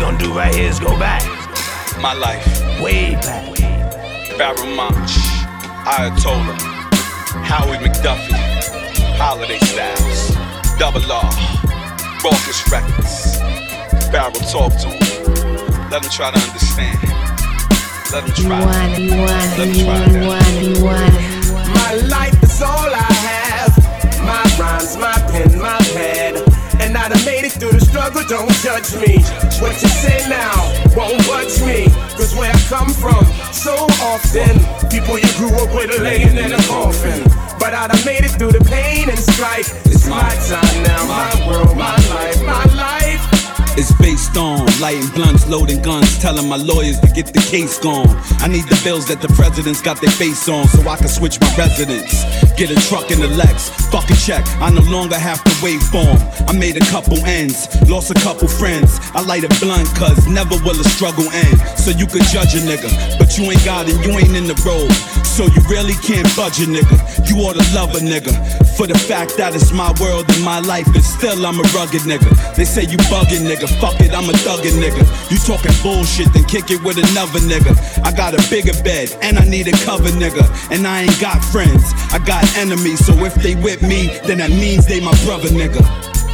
gonna do right here is go back. My life. Way back. Pharoahe Monch, Ayatollah, Howie McDuffie, Holiday Styles, Double R, Rawkus Records. Pharoahe talk to him. Let him try to understand. Let him try. You want it, you want Let it, him you try want it, that. you want it, you want it. My life is all I have. My rhymes, my pen, my pad. I made it through the struggle, don't judge me. What you say now won't budge me. Cause where I come from, so often, people you grew up with are laying in a coffin. But I done made it through the pain and strife. It's my time now, my world, my life, my life. It's based on lighting blunts, loading guns, telling my lawyers to get the case gone. I need the bills that the president's got their face on so I can switch my residence. Get a truck in the Lex, fuck a check. I no longer have to wait for 'em. I made a couple ends, lost a couple friends. I light a blunt cause never will a struggle end. So you could judge a nigga, but you ain't got it, you ain't in the road. So you really can't budge a nigga. You ought to love a nigga. For the fact that it's my world and my life, and still I'm a rugged nigga. They say you bugging nigga, fuck it, I'm a thuggin' nigga. You talking bullshit, then kick it with another nigga. I got a bigger bed, and I need a cover nigga. And I ain't got friends, I got enemies. So if they with me, then that means they my brother nigga.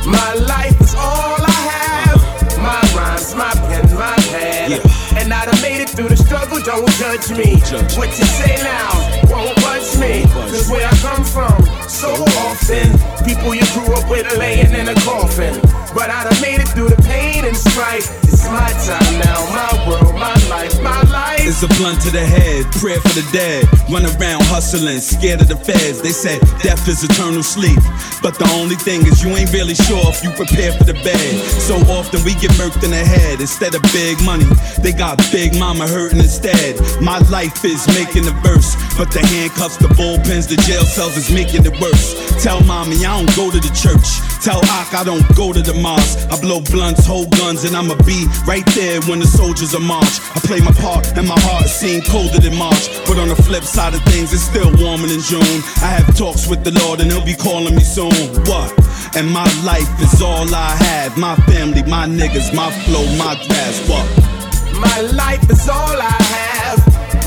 My life is all I have. My rhymes, my pen, my. And I done made it through the struggle, don't judge me. Judge. What you say now won't budge me. Cause where I come from, so often, people you grew up with are laying in a coffin. But I done made it through the pain and strife. It's my time now, my world, my life, my life. It's a blunt to the head, prayer for the dead. Run around hustling, scared of the feds. They said death is eternal sleep. But the only thing is you ain't really sure if you prepare for the bed. So often we get murked in the head instead of big money. They got big mama hurting instead. My life is making the verse. But the handcuffs, the bullpens, the jail cells is making it worse. Tell mommy I don't go to the church. Tell Ak I don't go to the mosque. I blow blunts, hold guns, and I'ma be right there when the soldiers are march. I play my part, and my heart seem colder than March. But on the flip side of things, it's still warmer than June. I have talks with the Lord, and He'll be calling me soon. What? And my life is all I have. My family, my niggas, my flow, my grass. What? My life is all I have.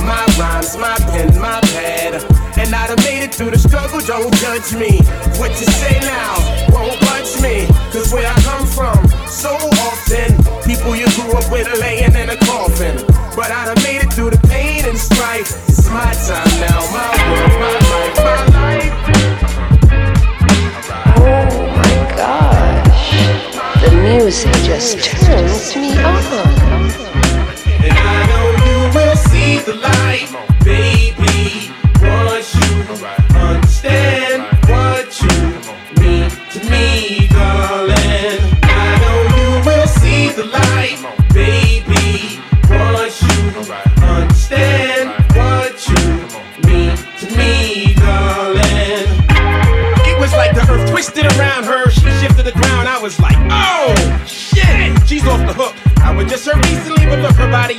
My rhymes, my pen, my pad. And I've made it through the struggle, don't judge me. What you say now won't budge me. Cause where I come from, so often, people you grew up with are laying in a coffin. But I done made it through the pain and strife. It's my time now, my world, my life, my life. Oh my gosh. The music just turns me on. And I know you will see the light, baby.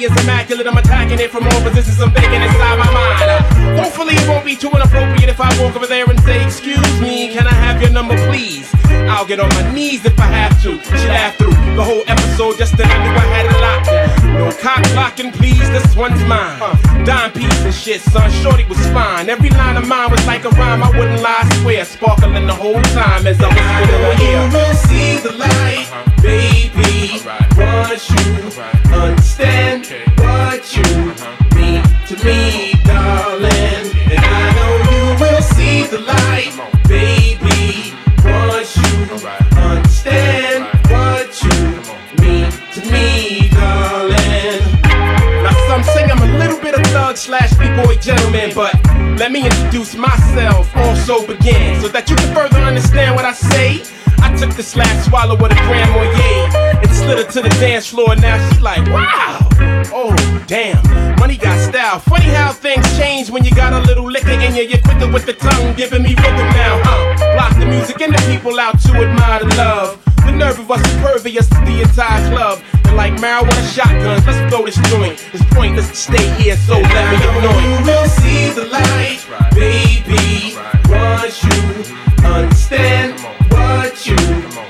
Body is immaculate. I'm attacking it from all positions. I'm thinking inside my mind. Uh, hopefully, it won't be too inappropriate if I walk over there and say, Excuse me, can I have your number, please? I'll get on my knees if I have to. She laughed through the whole episode just then I knew I had it locked. No cock blocking, please, this one's mine. Uh, dime piece and shit, son. Shorty was fine. Every line of mine was like a rhyme. I wouldn't lie, I swear. Sparkling the whole time as I was her ear. You will see the light, baby. Once you understand what you uh-huh. mean to me, darling. And I know you will see the light, baby. Once you understand what you mean to me, darling. Now some say I'm a little bit of thug slash b-boy gentleman, but let me introduce myself, also begin, so that you can further understand what I say. I took this last swallow with a Grand Marnier and slid her to the dance floor. Now she's like, wow, oh damn, money got style. Funny how things change when you got a little liquor in you. You're quicker with the tongue, giving me rhythm now. Uh, block the music and the people out to admire the love. The nerve of us impervious to the entire club. And like marijuana shotguns, let's blow this joint. It's pointless to stay here, so let me ignore You will see the light, baby. Once you understand what you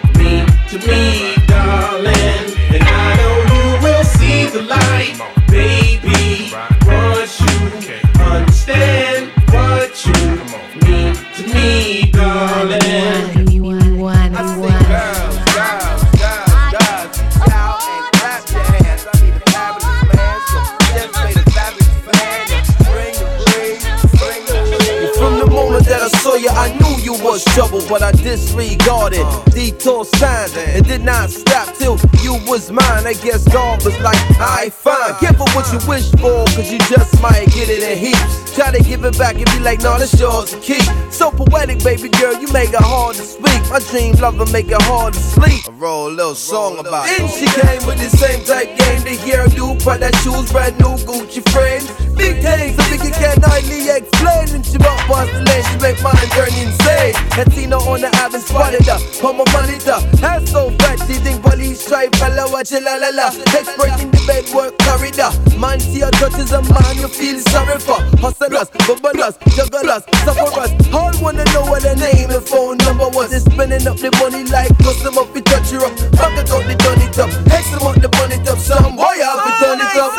fine. Careful what you wish for, cause you just might get it in heaps. Try to give it back and be like, no, that's yours to keep. So poetic, baby girl, you make it hard to speak. My dream lover make it hard to sleep. I roll a little song about it. And she came with the same type game. to hear The hairdo, that shoes, brand new Gucci frames. Big things, I think you can hardly explain. And she bought past the lane, she make mine turn insane. Latino on the app and spotted her. Put my money up. Hair so fat, she think police try fella, watch it la la la. Expert in the bed work corridor. Man, see your touches a man you feel sorry for. Hustlers, bubblers, jugglers, sufferers. All wanna know what their name and phone number was. They spending up the money like custom up, we touch you up. Back it up, they done it up. Hex them up, the bunny up. Some boy, I'll be done it up.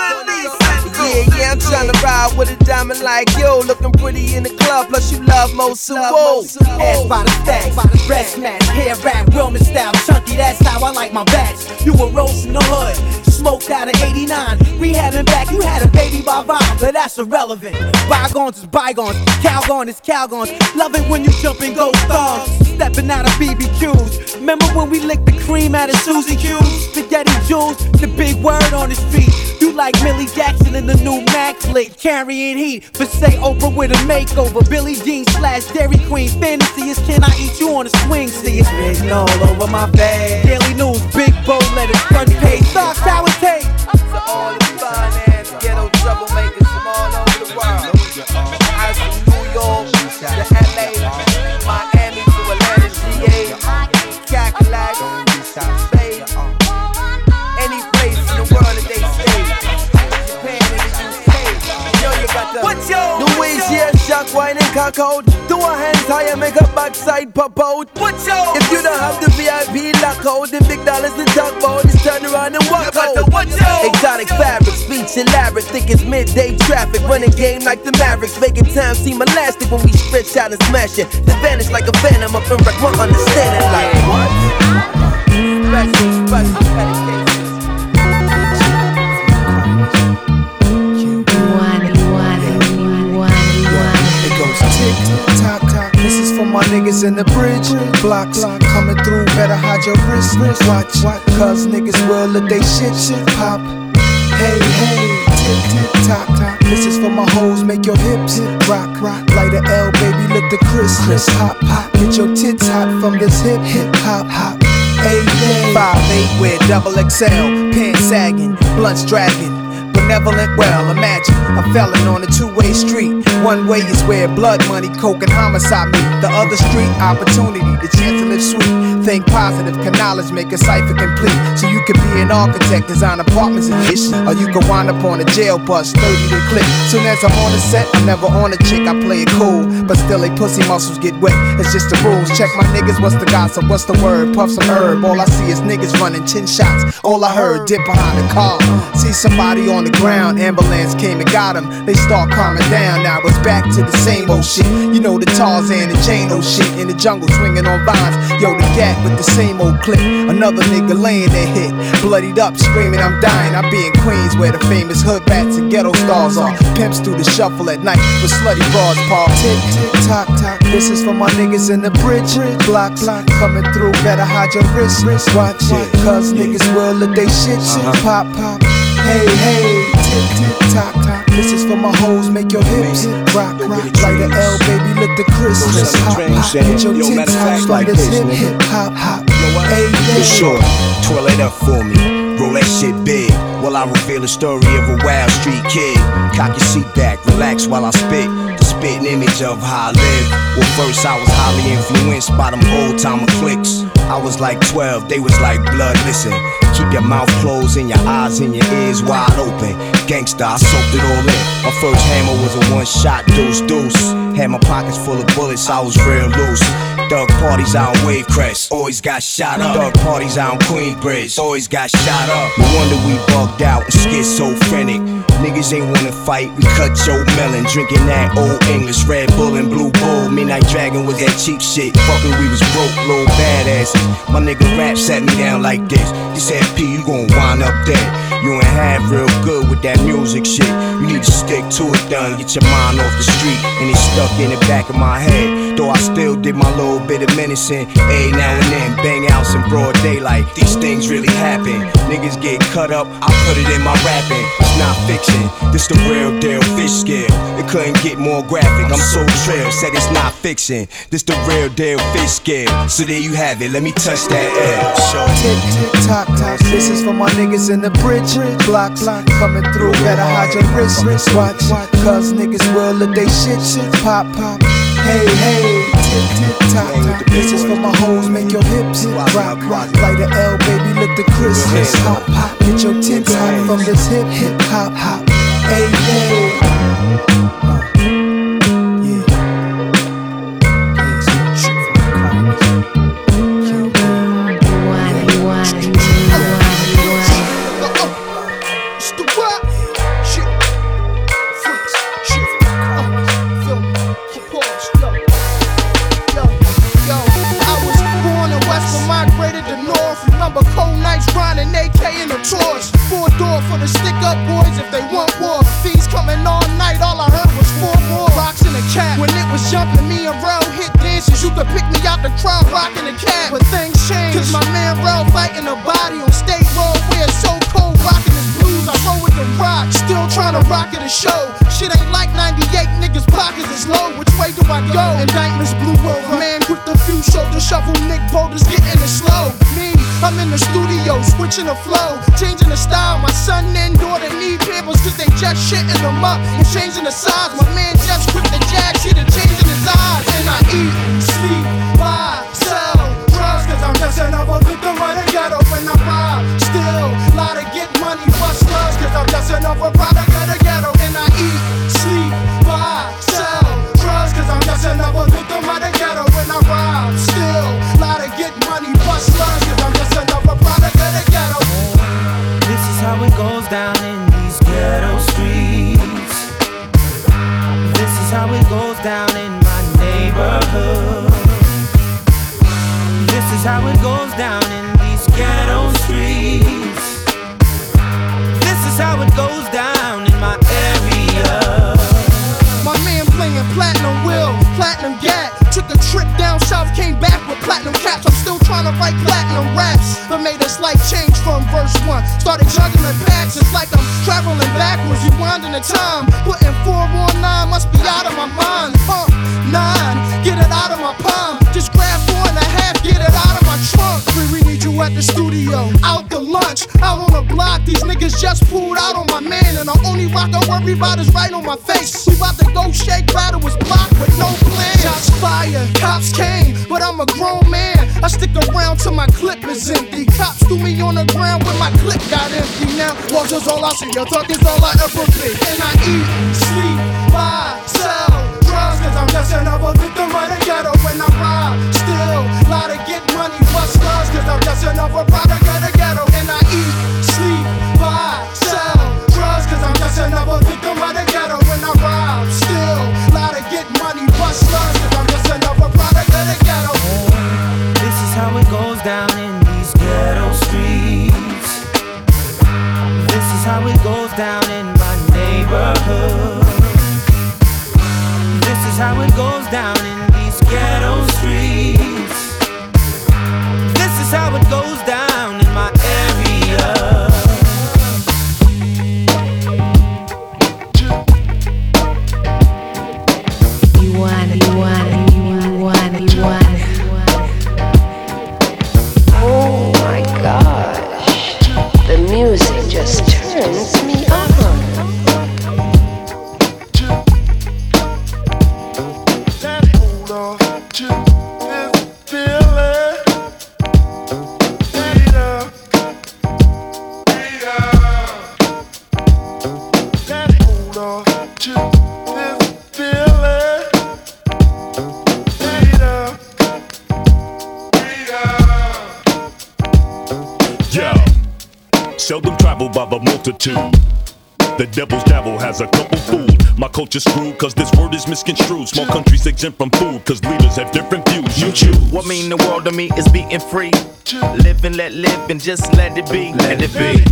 Yeah, yeah, I'm tryna ride with a diamond like yo. Looking pretty in the club, plus you love Mosu. Whoa. Ass by the stacks, dress match, hair wrap, Roman style, chunky. That's how I like my bats. You were roasting the hood, smoked out of 89. we Rehabbing back, you had a baby by Vine, but that's irrelevant. Bygones is bygones, Calgon is Calgons. Love it when you jump in gold stars, stepping out of BBQs. Remember when we licked the cream out of Susie Q's? Spaghetti Jules, the big word on his feet. You like Millie Jackson in the new Mac flick, carrying heat. But say Oprah with a makeover. Billie Jean slash Dairy Queen. Fantasy is can I eat you on a swing? See it's written all over my face. Daily news, big bold letters, front page. Thoughts how it take. All the finance, ghetto troublemakers cock out. Do a hands higher, make a backside pop out. What's your- If you don't have the VIP lockout, the big dollars to talk about, just turn around and walk out. the what's your- Exotic fabric, speech elaborate, think it's midday traffic, running game like the Mavericks, making time seem elastic when we stretch out and smash it. Then vanish like a phantom up and wreck my understanding like what? Special, special dedication. Niggas in the bridge blocks. Coming through, better hide your wrist. Watch, cause niggas will let they shit shit pop. Hey hey, tick tock tock. This is for my hoes, make your hips rock rock. Light a L, baby, let the crisp crisp hop hop. Get your tits hot from this hip hip hop hop. Hey hey. Five eight with double XL, pants sagging, blunts dragging. Benevolent, well, imagine a felon on a two-way street. One way is where blood money, coke, and homicide meet. The other street, opportunity, the chance to live sweet. Think positive, can knowledge make a cipher complete. So you could be an architect, design apartments and ish. Or you could wind up on a jail bus, 30 to click. Soon as I'm on the set, I'm never on a chick, I play it cool. But still, they pussy muscles get wet. It's just the rules. Check my niggas, what's the gossip? What's the word? Puff some herb. All I see is niggas running 10 shots. All I heard, dip behind the car. See somebody on the ground, ambulance came and got him. They start calming down. Now it's back to the same old shit. You know the Tarzan and Jane old shit in the jungle swinging on vines. Yo, the gat with the same old clip. Another nigga laying there hit, bloodied up, screaming I'm dying. I be in Queens where the famous hood bats and ghetto stars are. Pimps do the shuffle at night with slutty broads, Paul. Tick tick tock tock. This is for my niggas in the bridge blocks. Coming through, better hide your wrist. Watch it, cause niggas will let they shit shit pop pop. Hey hey, tock tock. This is for my hoes, make your hips rock rock. Light a L, baby, let the Christmas hop hop. Get your tits hot like this this, hip hip hop hop. Hey For sure. Twirl it up for me. Roll that shit big. While I reveal the story of a wild street kid. Cock your seat back, relax while I spit. The spitting image of how I live. Well, first I was highly influenced by them old timer clicks. I was like 12, they was like blood. Listen, keep your mouth closed and your eyes and your ears wide open. Gangsta, I soaked it all in. My first hammer was a one shot deuce deuce. Had my pockets full of bullets, I was real loose. Thug parties out on Wavecrest, always got shot up. Thug parties out on Queensbridge, always got shot up. No wonder we bugged out and schizophrenic. Niggas ain't wanna fight, we cut your melon. Drinking that old English Red Bull and Blue Bull. Midnight Dragon was that cheap shit. Fucking, we was broke, little badasses. My nigga rap sat me down like this. He said, P, you gon' wind up dead. You ain't have real good with that music shit. You need to stick to it, done. Get your mind off the street, and it's stuck in the back of my head. Though I still did my little bit of menacing, A now and then, bang outs in broad daylight. These things really happen. Niggas get cut up, I put it in my rapping. It's not fiction, this the real deal, fish scale. It couldn't get more graphic. I'm so trail, said it's not fiction. This the real deal, fish scale. So there you have it, let me touch that L. Show. Tick, tick, tock, tock. This is for my niggas in the bridge. Blocks coming through, better hide your wrist. Watch, cause niggas will let they shit, shit pop, pop. Hey, hey, tock. This is for my hoes, make your hips rock. Light a L, baby, look the crisp. Hop, hop, get your tits hot from this hip, hip, hop, hop. Jumping, me Rel hit dances. You could pick me out the crowd rocking the cat. But things changed. Cause my man Rel fighting a body on state road where it's so cold the rock, still trying to rock at a show. Shit ain't like 98 niggas pockets is low. Which way do I go? Indictments blew over. Man with the few shoulder shuffle, Nick Boulders getting it slow. Me, I'm in the studio, switching the flow, changing the style. My son and daughter need pampers cause they just shitting them up and changing the size. My man just quit the jack shit and changing his eyes. And I eat, sleep, one. Started juggling packs, it's like I'm traveling backwards, rewinding the time. Putting four on nine must be out of my mind. Huh? Nine, niggas just pulled out on my man, and the only rock I worry about is right on my face. We about to go shake battle was blocked with no plan. Shots fired, cops came, but I'm a grown man. I stick around till my clip is empty. Cops threw me on the ground when my clip got empty. Now, walk is all I see, your talk is all I ever be. And I eat, sleep, buy, sell drugs, cause I'm just another victim of the ghetto when I rob. Still, lie to get money, bust slugs, cause I'm just another product of the ghetto. Another victim of You want seldom traveled by the multitude. The devil's dabble has a couple food. My culture's screwed cause this word is misconstrued. Small countries exempt from food cause leaders have different views. You choose. What mean the world to me is being free. Live and let live and just let it be. Let it be.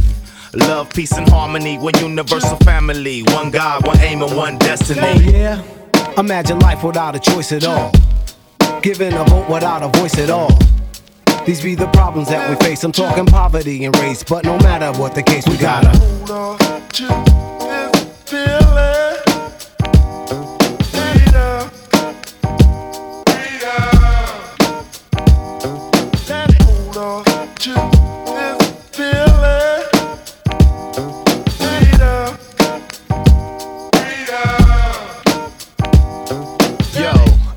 Love, peace, and harmony. One universal family. One God, one aim, and one destiny. Oh, yeah? Imagine life without a choice at all. Giving a vote without a voice at all. These be the problems that we face. I'm talking poverty and race, but no matter what the case, we gotta. Hold on to this feeling. Freedom. Freedom. Hold on to this feeling. Freedom. Yo,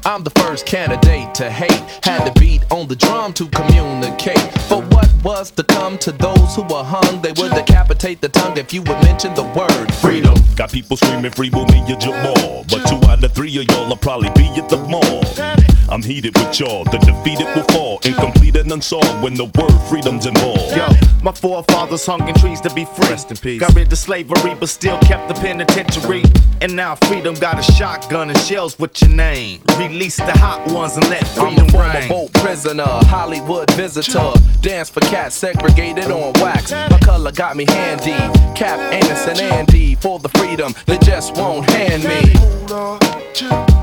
I'm the first candidate to hate. Had to beat on the drum to communicate. But what was to come to those who were hung? They would decapitate the tongue if you would mention the word freedom. Got people screaming free with me and Jamal. But two out of three of y'all will probably be at the mall. I'm heated with y'all, the defeated will fall. Incomplete and unsolved when the word freedom's involved. Yo, my forefathers hung in trees to be free. Rest in peace. Got rid of slavery, but still kept the penitentiary. And now freedom got a shotgun and shells with your name. Release the hot ones and let freedom I'm a former boat prisoner, Hollywood visitor. Dance for cats segregated on wax. My color got me handy. Cap Anus and Andy for the freedom they just won't hand me.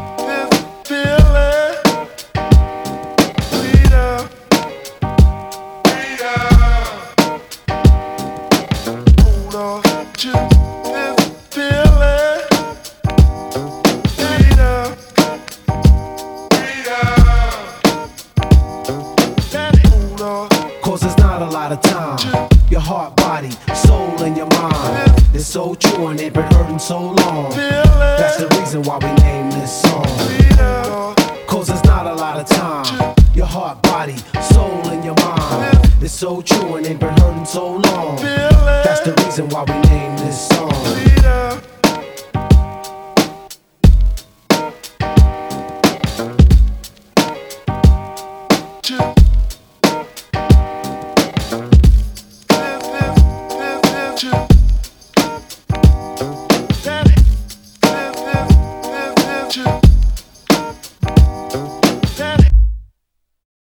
So true and they've been hurting so long. That's the reason why we named